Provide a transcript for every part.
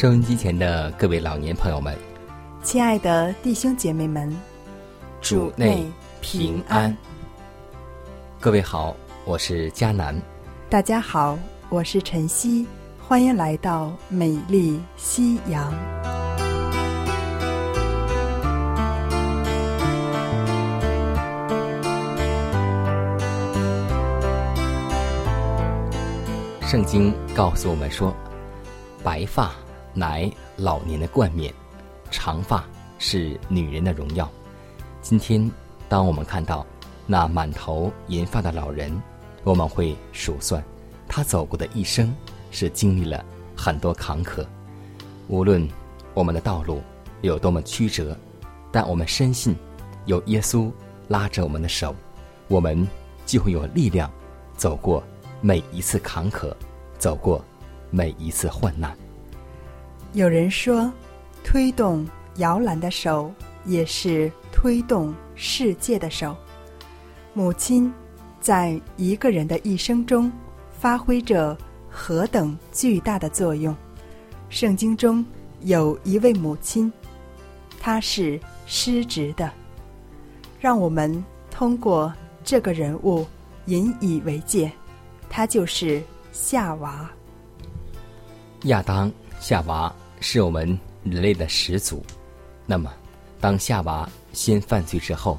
收音机前的各位老年朋友们，亲爱的弟兄姐妹们，主内平安。各位好，我是佳南。大家好，我是晨曦，欢迎来到美丽夕阳。圣经告诉我们说，白发。乃老年的冠冕，长发是女人的荣耀。今天，当我们看到那满头银发的老人，我们会数算他走过的一生是经历了很多坎坷。无论我们的道路有多么曲折，但我们深信有耶稣拉着我们的手，我们就会有力量走过每一次坎坷，走过每一次患难。有人说，推动摇篮的手也是推动世界的手。母亲在一个人的一生中发挥着何等巨大的作用。圣经中有一位母亲，她是失职的。让我们通过这个人物引以为戒，她就是夏娃。亚当。夏娃是我们人类的始祖，那么，当夏娃先犯罪之后，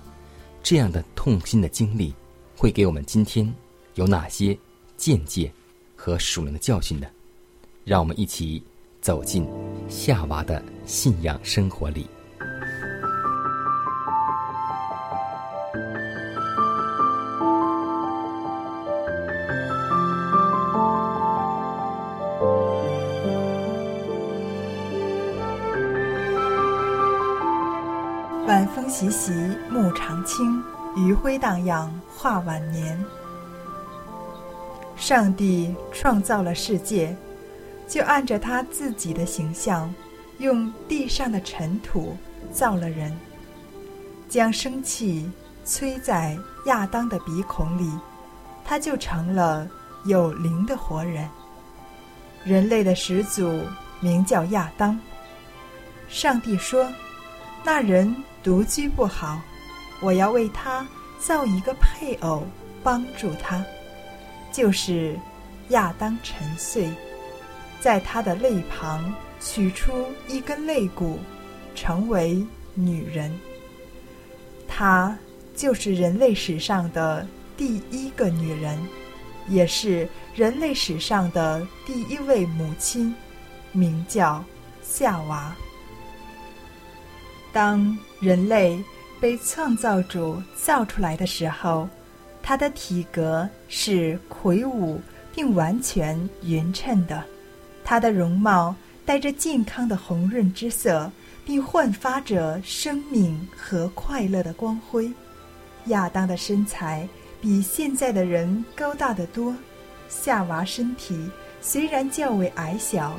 这样的痛心的经历，会给我们今天有哪些见解和属灵的教训呢？让我们一起走进夏娃的信仰生活里。暮长青，余晖荡漾画晚年。上帝创造了世界，就按着他自己的形象，用地上的尘土造了人，将生气吹在亚当的鼻孔里，他就成了有灵的活人。人类的始祖名叫亚当。上帝说：“那人。”独居不好，我要为他造一个配偶，帮助他，就是亚当沉睡，在他的肋旁取出一根肋骨，成为女人。她就是人类史上的第一个女人，也是人类史上的第一位母亲，名叫夏娃。当人类被创造主造出来的时候，他的体格是魁梧并完全匀称的，他的容貌带着健康的红润之色，并焕发着生命和快乐的光辉。亚当的身材比现在的人高大得多，夏娃身体虽然较为矮小，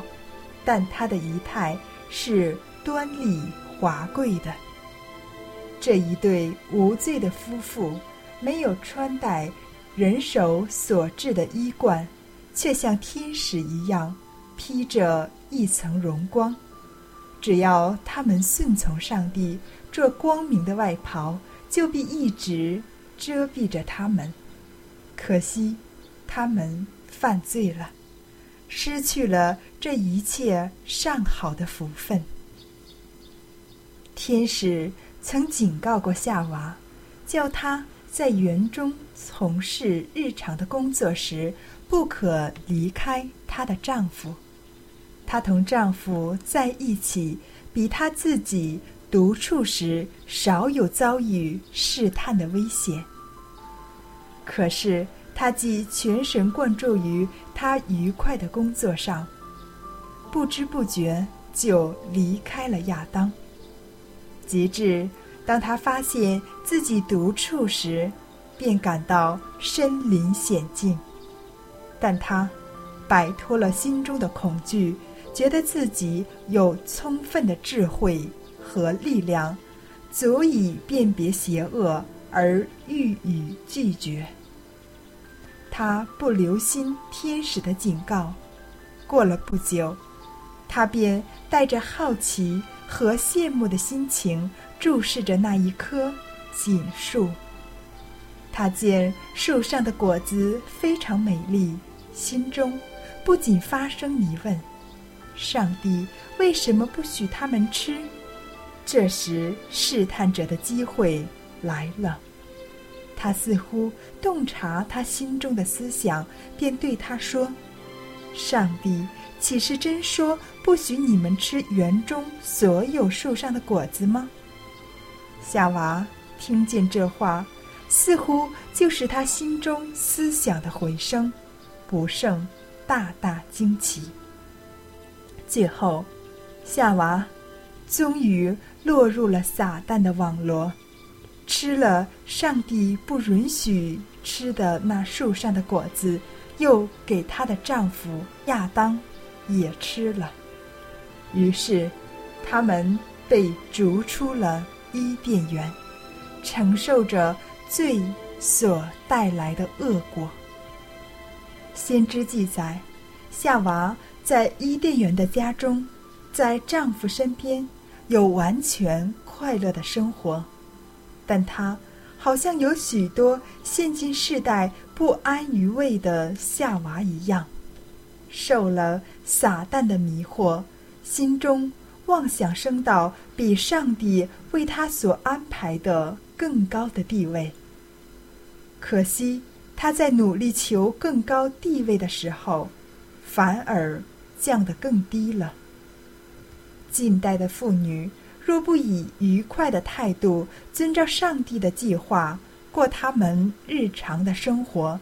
但她的仪态是端丽。华贵的这一对无罪的夫妇，没有穿戴人手所制的衣冠，却像天使一样披着一层荣光。只要他们顺从上帝，这光明的外袍就必一直遮蔽着他们。可惜，他们犯罪了。失去了这一切上好的福分。天使曾警告过夏娃，叫她在园中从事日常的工作时，不可离开她的丈夫。她同丈夫在一起，比她自己独处时少有遭遇试探的危险。可是，她既全神贯注于她愉快的工作上，不知不觉就离开了亚当。及至当他发现自己独处时，便感到身临险境。但他摆脱了心中的恐惧，觉得自己有充分的智慧和力量，足以辨别邪恶而予以拒绝。他不留心天使的警告，过了不久，他便带着好奇和羡慕的心情注视着那一棵锦树。他见树上的果子非常美丽，心中不仅发生疑问：上帝为什么不许他们吃？这时，试探者的机会来了。他似乎洞察他心中的思想，便对他说：“上帝岂是真说不许你们吃园中所有树上的果子吗？”夏娃听见这话，似乎就是他心中思想的回声，不胜大大惊奇。最后，夏娃终于落入了撒旦的网罗。吃了上帝不允许吃的那树上的果子，又给她的丈夫亚当也吃了。于是，他们被逐出了伊甸园，承受着罪所带来的恶果。先知记载，夏娃在伊甸园的家中，在丈夫身边，有完全快乐的生活。但她好像有许多现今世代不安于位的夏娃一样，受了撒旦的迷惑，心中妄想升到比上帝为他所安排的更高的地位。可惜他在努力求更高地位的时候，反而降得更低了。近代的妇女。若不以愉快的态度遵照上帝的计划过他们日常的生活，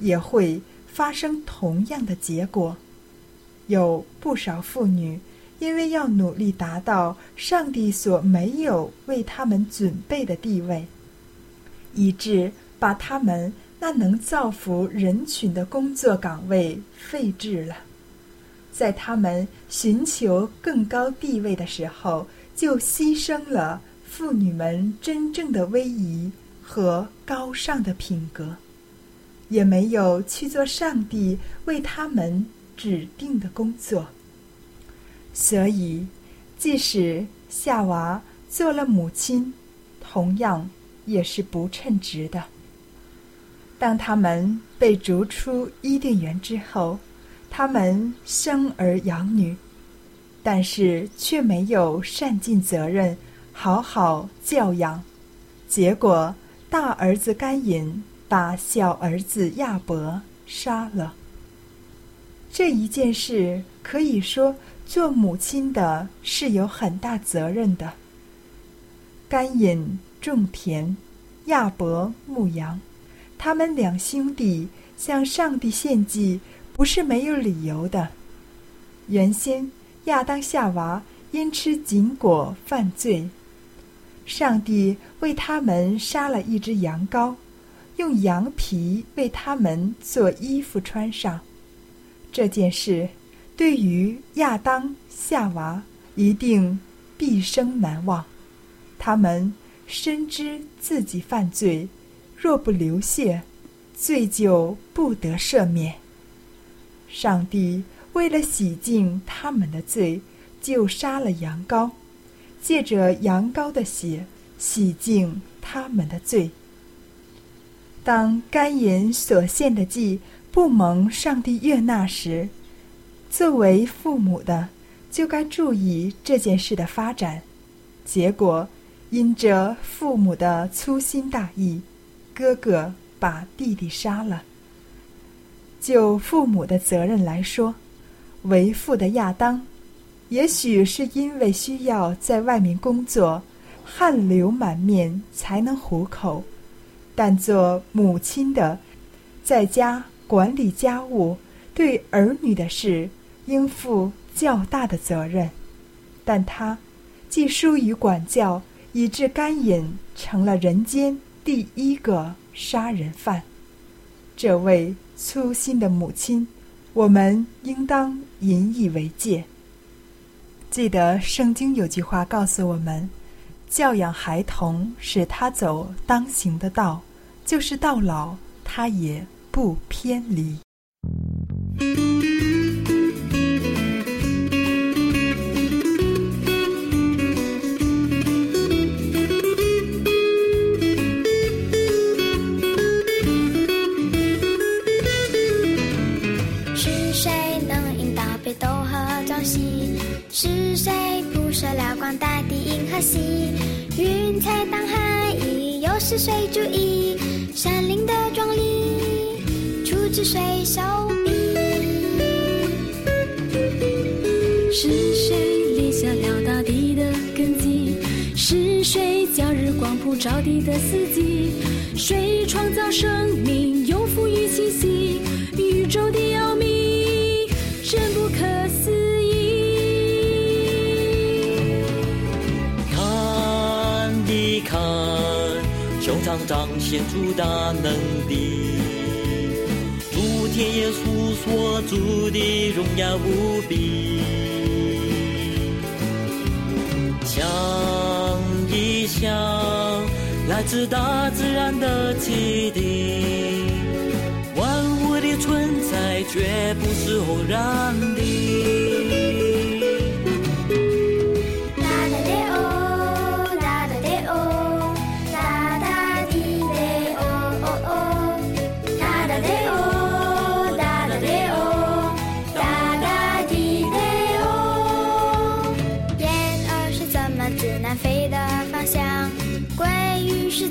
也会发生同样的结果。有不少妇女因为要努力达到上帝所没有为他们准备的地位，以致把他们那能造福人群的工作岗位废置了。在他们寻求更高地位的时候，就牺牲了妇女们真正的威仪和高尚的品格，也没有去做上帝为他们指定的工作。所以，即使夏娃做了母亲，同样也是不称职的。当他们被逐出伊甸园之后，他们生儿养女。但是却没有善尽责任，好好教养，结果大儿子甘隐把小儿子亚伯杀了。这一件事可以说，做母亲的是有很大责任的。甘隐种田，亚伯牧羊，他们两兄弟向上帝献祭，不是没有理由的。原先。亚当、夏娃因吃禁果犯罪，上帝为他们杀了一只羊羔，用羊皮为他们做衣服穿上。这件事对于亚当、夏娃一定毕生难忘。他们深知自己犯罪，若不流血，罪就不得赦免。上帝。为了洗净他们的罪，就杀了羊羔，借着羊羔的血洗净他们的罪。当甘隐所献的祭不蒙上帝悦纳时，作为父母的，就该注意这件事的发展。结果，因着父母的粗心大意，哥哥把弟弟杀了。就父母的责任来说，为父的亚当，也许是因为需要在外面工作，汗流满面才能糊口；但做母亲的，在家管理家务，对儿女的事，应负较大的责任。但他。既疏于管教，以致甘隐成了人间第一个杀人犯。这位粗心的母亲，我们应当引以为戒。记得圣经有句话告诉我们：教养孩童，使他走当行的道，就是到老，他也不偏离。大地银河系云彩当海翼，又是谁注意山林的壮丽？出自谁手笔？是谁立下了大地的根基？是谁叫日光普照地的四季？谁创造生命，又赋予气息？宇宙的彰显出大能的。主天耶稣所主的荣耀无比，想一想来自大自然的启迪，万物的存在绝不是偶然的。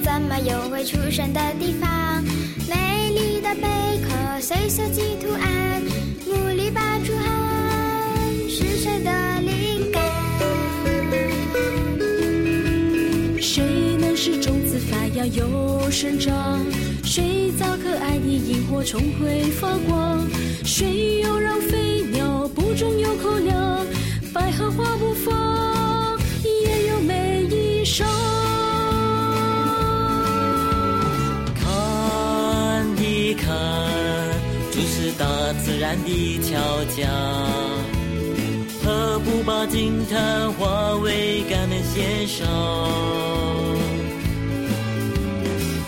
怎么又会出生的地方，美丽的贝壳，随设计图案？努力拔出汗，是谁的灵感？谁能使种子发芽又生长？谁造可爱的萤火虫会发光？谁又让飞鸟不中有口粮？百合花不放，自然的巧匠，何不把惊叹化为感恩献上？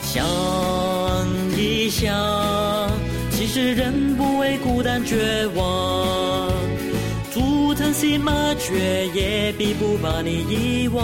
想一想，其实人不为孤单绝望，竹藤新麻雀也必不把你遗忘。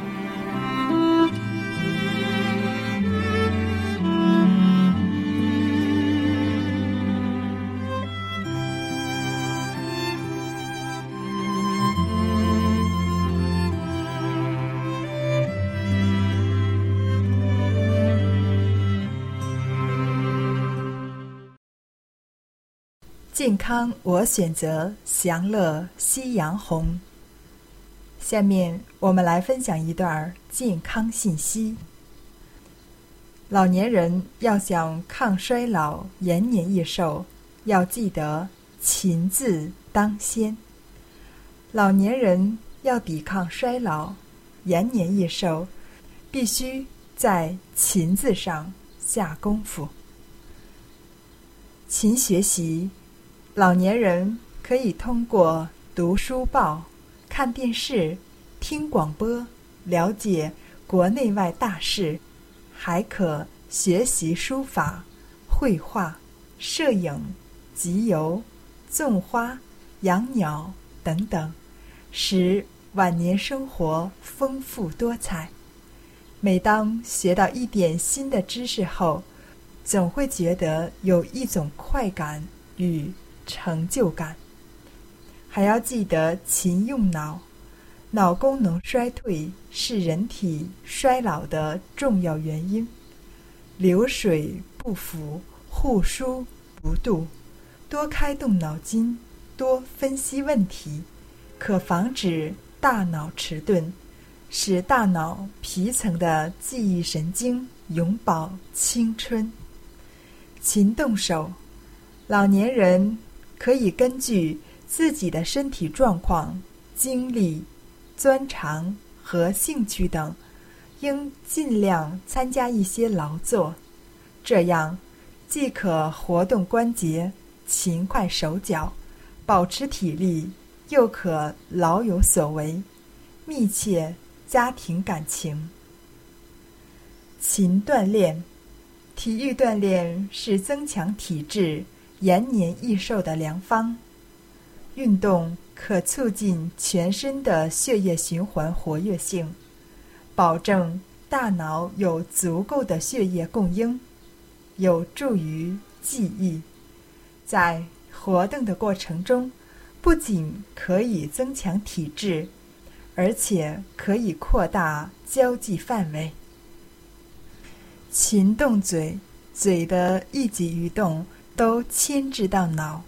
健康我选择，享乐夕阳红。下面我们来分享一段健康信息。老年人要想抗衰老、延年益寿，要记得勤字当先。老年人要抵抗衰老、延年益寿，必须在勤字上下功夫。勤学习。老年人可以通过读书报、看电视、听广播了解国内外大事，还可学习书法、绘画、摄影、集邮、种花、养鸟等等，使晚年生活丰富多彩。每当学到一点新的知识后，总会觉得有一种快感与。成就感，还要记得勤用脑。脑功能衰退是人体衰老的重要原因。流水不腐，户枢不蠹，多开动脑筋，多分析问题，可防止大脑迟钝，使大脑皮层的记忆神经永葆青春。勤动手，老年人。可以根据自己的身体状况、精力、专长和兴趣等，应尽量参加一些劳作，这样既可活动关节、勤快手脚、保持体力，又可老有所为，密切家庭感情。勤锻炼，体育锻炼是增强体质。延年益寿的良方，运动可促进全身的血液循环活跃性，保证大脑有足够的血液供应，有助于记忆。在活动的过程中，不仅可以增强体质，而且可以扩大交际范围。勤动嘴，嘴的一举一动。都牵制到脑。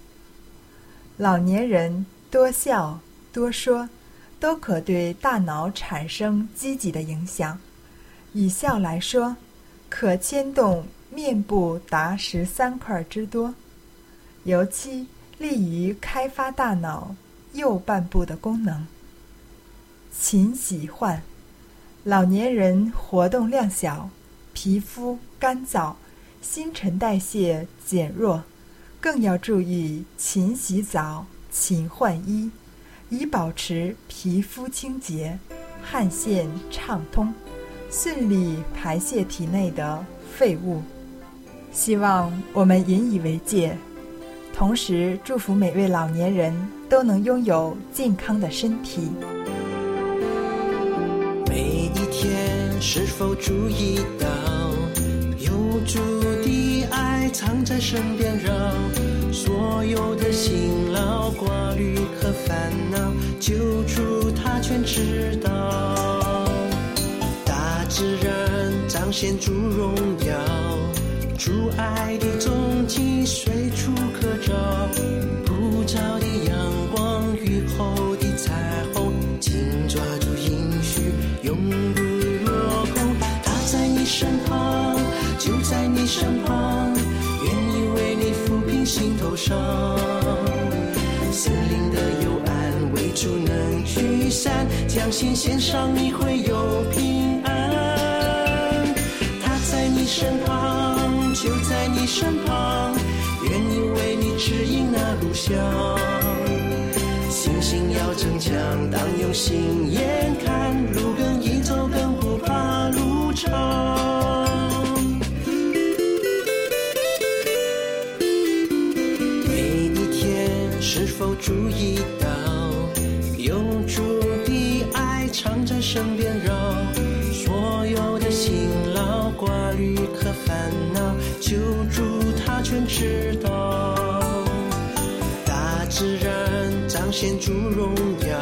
老年人多笑多说，都可对大脑产生积极的影响。以笑来说，可牵动面部达十三块之多，尤其利于开发大脑右半部的功能。勤洗换，老年人活动量小，皮肤干燥。新陈代谢减弱，更要注意勤洗澡、勤换衣，以保持皮肤清洁、汗腺畅通，顺利排泄体内的废物。希望我们引以为戒，同时祝福每位老年人都能拥有健康的身体。每一天是否注意到有主？藏在身边，让所有的辛劳、挂虑和烦恼，救主他全知道。大自然彰显出荣耀，心献上，你会有平安。他在你身旁，就在你身旁，愿意为你指引那路向。信心要增强，当用心眼看，路更易走，更不怕路长。每一天是否注意常在身边绕，所有的辛劳、挂虑和烦恼，就祝他全知道。大自然彰显主荣耀，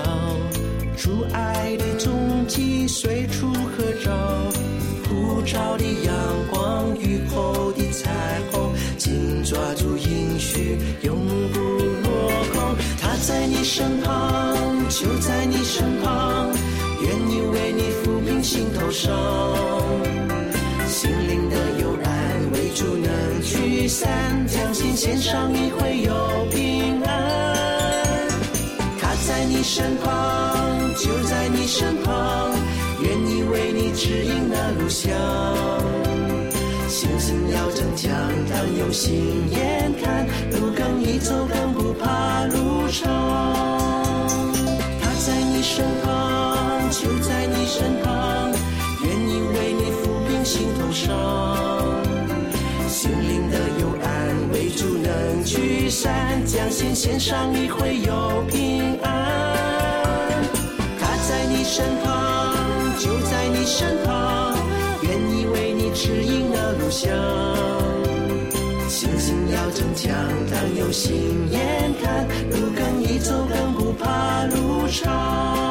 主爱的踪迹随处可找。普照的阳光，雨后的彩虹，紧抓住应许，永不落空。他在你身旁，就在你身旁，愿意为你抚平心头伤。心灵的幽暗，为主能驱散，将心献上，你会有平安。他在你身旁，就在你身旁，愿意为你指引那路向。信心要增强，当用心眼看，路更易走，更不怕路长。山，将心献上，你会有平安。他在你身旁，就在你身旁，愿意为你指引那路向。信心要增强，当有心眼看，路更易走，更不怕路长。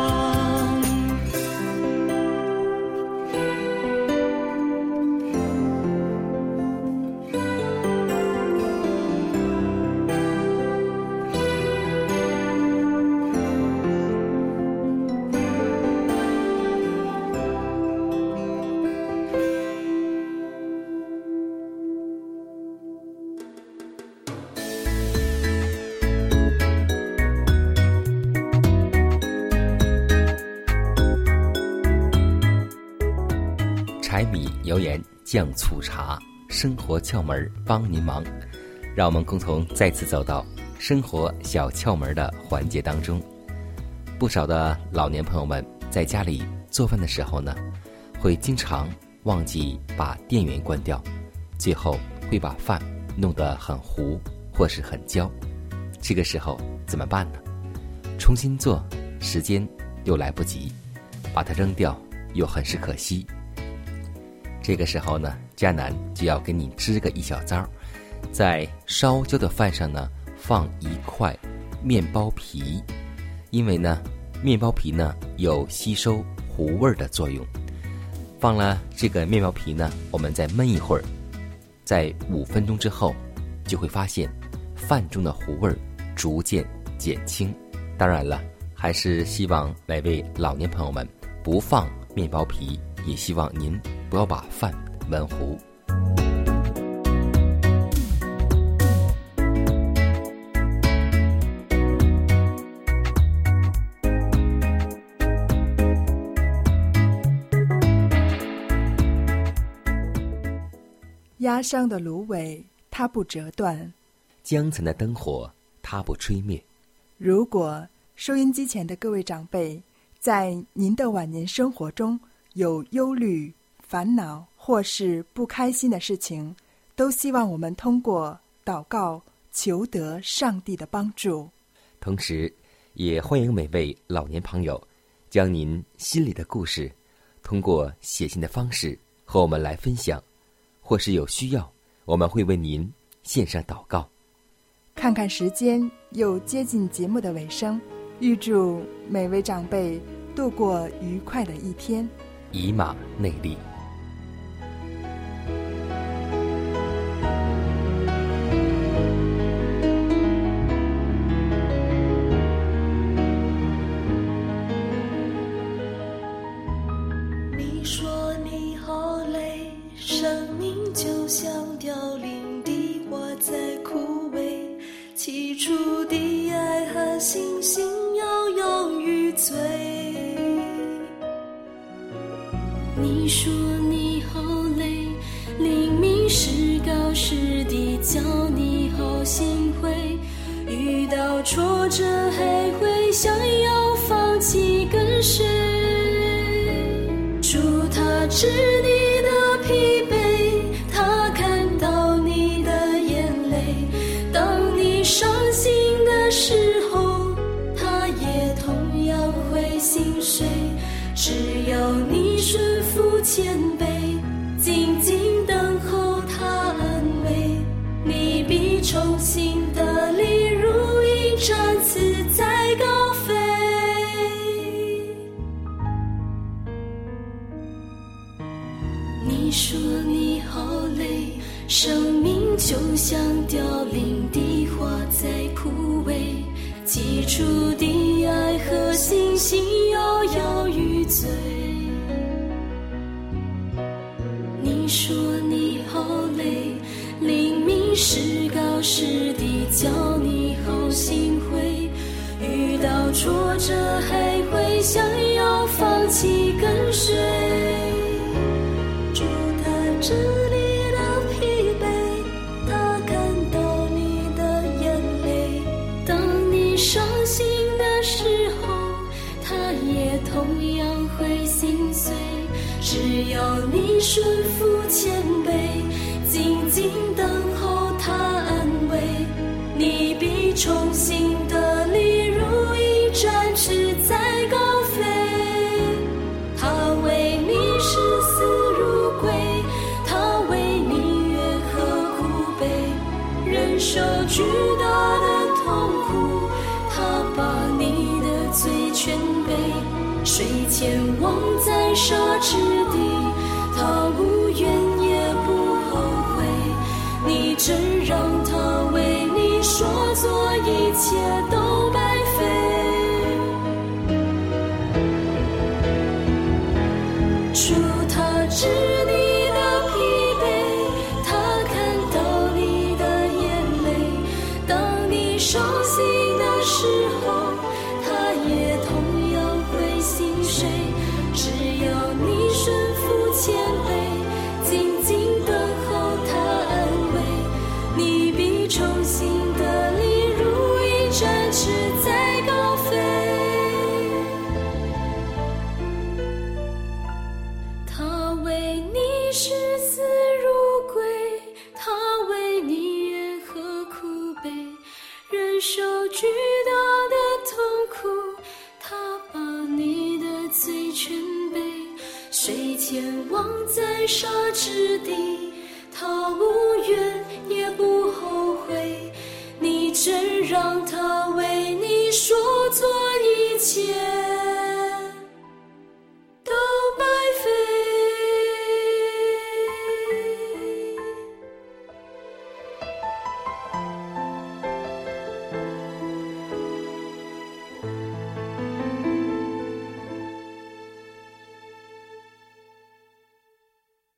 盐酱醋茶，生活窍门帮您忙。让我们共同再次走到生活小窍门的环节当中。不少的老年朋友们在家里做饭的时候呢，会经常忘记把电源关掉，最后会把饭弄得很糊或是很焦。这个时候怎么办呢？重新做，时间又来不及，把它扔掉又很是可惜。这个时候呢，迦南就要给你支个一小招儿，在烧焦的饭上呢放一块面包皮，因为呢面包皮呢有吸收糊味儿的作用。放了这个面包皮呢，我们再焖一会儿，在五分钟之后，就会发现饭中的糊味儿逐渐减轻。当然了，还是希望每位老年朋友们不放面包皮，也希望您不要把饭焖糊。压伤的芦苇，它不折断。江城的灯火，它不吹灭。如果收音机前的各位长辈，在您的晚年生活中有忧虑、烦恼或是不开心的事情，都希望我们通过祷告求得上帝的帮助。同时，也欢迎每位老年朋友，将您心里的故事，通过写信的方式和我们来分享，或是有需要，我们会为您献上祷告。看看时间，又接近节目的尾声，预祝每位长辈度过愉快的一天。以马内利。你说你好累明明是高是低叫你好心会遇到挫折还会想要放弃跟谁祝他知你像凋零的花在枯萎，起初的爱和信心摇摇欲坠。你说你好累，明明是高是低叫你好心灰，遇到挫折还会想要放弃，跟谁？你顺服谦卑，静静等候他安慰。你必重新得力，如鹰展翅在高飞。他为你视死如归，他为你怨何苦悲，忍受巨大的痛苦，他把你的罪全背。睡前望在沙侈。